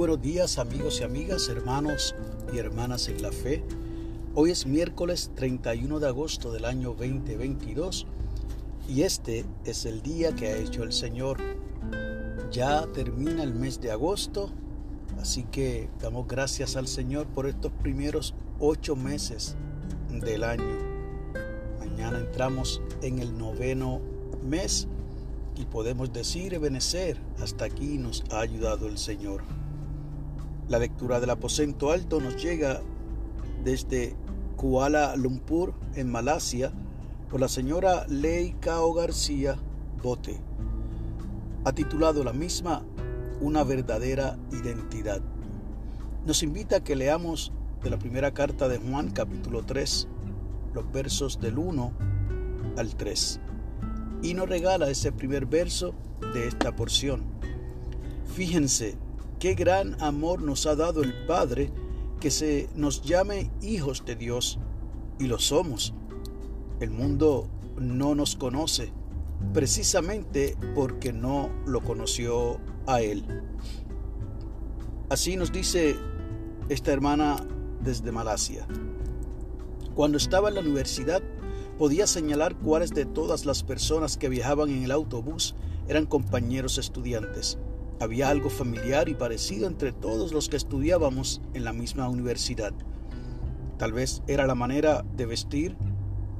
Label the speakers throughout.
Speaker 1: buenos días amigos y amigas, hermanos y hermanas en la fe. Hoy es miércoles 31 de agosto del año 2022 y este es el día que ha hecho el Señor. Ya termina el mes de agosto, así que damos gracias al Señor por estos primeros ocho meses del año. Mañana entramos en el noveno mes y podemos decir, Ebenecer, hasta aquí nos ha ayudado el Señor. La lectura del aposento alto nos llega desde Kuala Lumpur, en Malasia, por la señora Lei Cao García Bote. Ha titulado la misma Una verdadera identidad. Nos invita a que leamos de la primera carta de Juan capítulo 3, los versos del 1 al 3. Y nos regala ese primer verso de esta porción. Fíjense Qué gran amor nos ha dado el Padre que se nos llame hijos de Dios, y lo somos. El mundo no nos conoce, precisamente porque no lo conoció a Él. Así nos dice esta hermana desde Malasia. Cuando estaba en la universidad, podía señalar cuáles de todas las personas que viajaban en el autobús eran compañeros estudiantes. Había algo familiar y parecido entre todos los que estudiábamos en la misma universidad. Tal vez era la manera de vestir,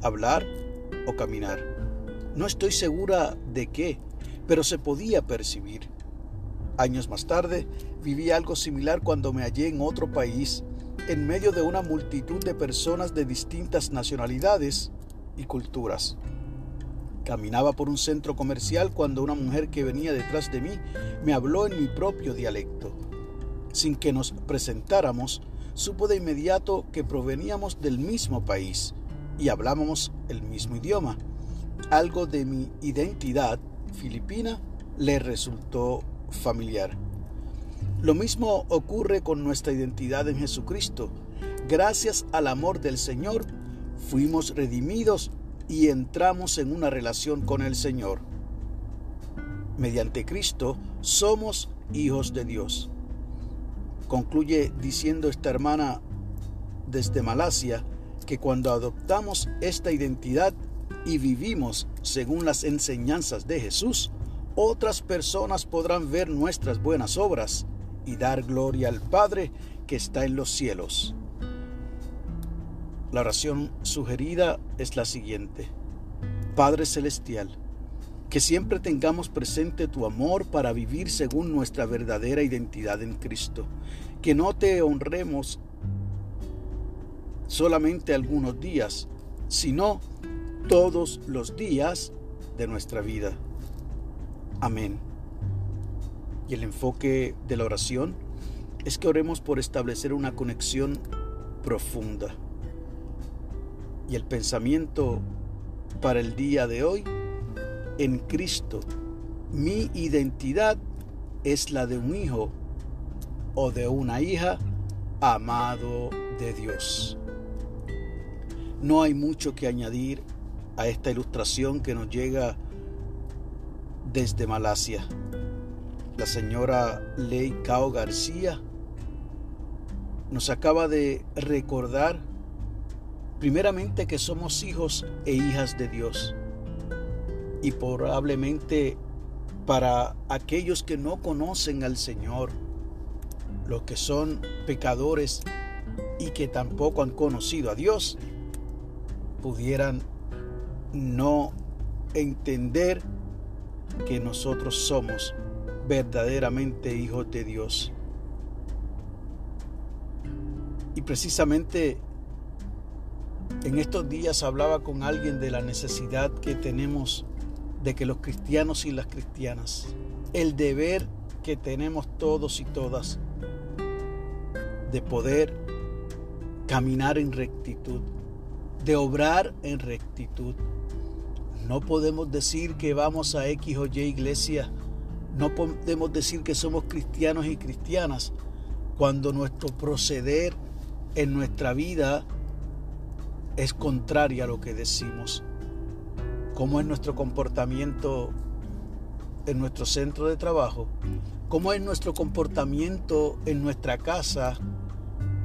Speaker 1: hablar o caminar. No estoy segura de qué, pero se podía percibir. Años más tarde, viví algo similar cuando me hallé en otro país, en medio de una multitud de personas de distintas nacionalidades y culturas. Caminaba por un centro comercial cuando una mujer que venía detrás de mí me habló en mi propio dialecto. Sin que nos presentáramos, supo de inmediato que proveníamos del mismo país y hablábamos el mismo idioma. Algo de mi identidad filipina le resultó familiar. Lo mismo ocurre con nuestra identidad en Jesucristo. Gracias al amor del Señor, fuimos redimidos y entramos en una relación con el Señor. Mediante Cristo somos hijos de Dios. Concluye diciendo esta hermana desde Malasia que cuando adoptamos esta identidad y vivimos según las enseñanzas de Jesús, otras personas podrán ver nuestras buenas obras y dar gloria al Padre que está en los cielos. La oración sugerida es la siguiente. Padre Celestial, que siempre tengamos presente tu amor para vivir según nuestra verdadera identidad en Cristo. Que no te honremos solamente algunos días, sino todos los días de nuestra vida. Amén. Y el enfoque de la oración es que oremos por establecer una conexión profunda y el pensamiento para el día de hoy, en Cristo, mi identidad es la de un hijo o de una hija amado de Dios. No hay mucho que añadir a esta ilustración que nos llega desde Malasia. La señora Ley Cao García nos acaba de recordar Primeramente que somos hijos e hijas de Dios. Y probablemente para aquellos que no conocen al Señor, los que son pecadores y que tampoco han conocido a Dios, pudieran no entender que nosotros somos verdaderamente hijos de Dios. Y precisamente en estos días hablaba con alguien de la necesidad que tenemos de que los cristianos y las cristianas, el deber que tenemos todos y todas de poder caminar en rectitud, de obrar en rectitud. No podemos decir que vamos a X o Y iglesia, no podemos decir que somos cristianos y cristianas cuando nuestro proceder en nuestra vida es contraria a lo que decimos. ¿Cómo es nuestro comportamiento en nuestro centro de trabajo, cómo es nuestro comportamiento en nuestra casa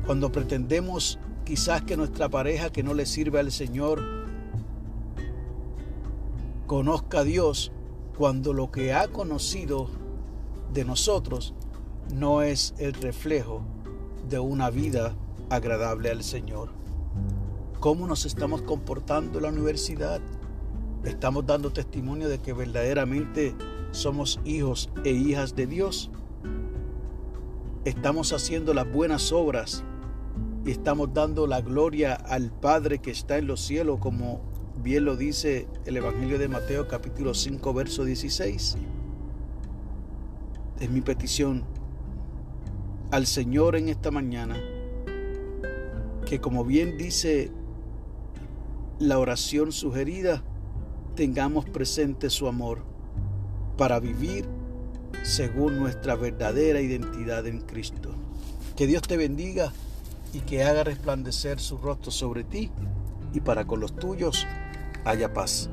Speaker 1: cuando pretendemos quizás que nuestra pareja que no le sirve al Señor conozca a Dios cuando lo que ha conocido de nosotros no es el reflejo de una vida agradable al Señor. ¿Cómo nos estamos comportando en la universidad? ¿Estamos dando testimonio de que verdaderamente somos hijos e hijas de Dios? ¿Estamos haciendo las buenas obras y estamos dando la gloria al Padre que está en los cielos, como bien lo dice el Evangelio de Mateo capítulo 5, verso 16? Es mi petición al Señor en esta mañana, que como bien dice la oración sugerida, tengamos presente su amor para vivir según nuestra verdadera identidad en Cristo. Que Dios te bendiga y que haga resplandecer su rostro sobre ti y para con los tuyos haya paz.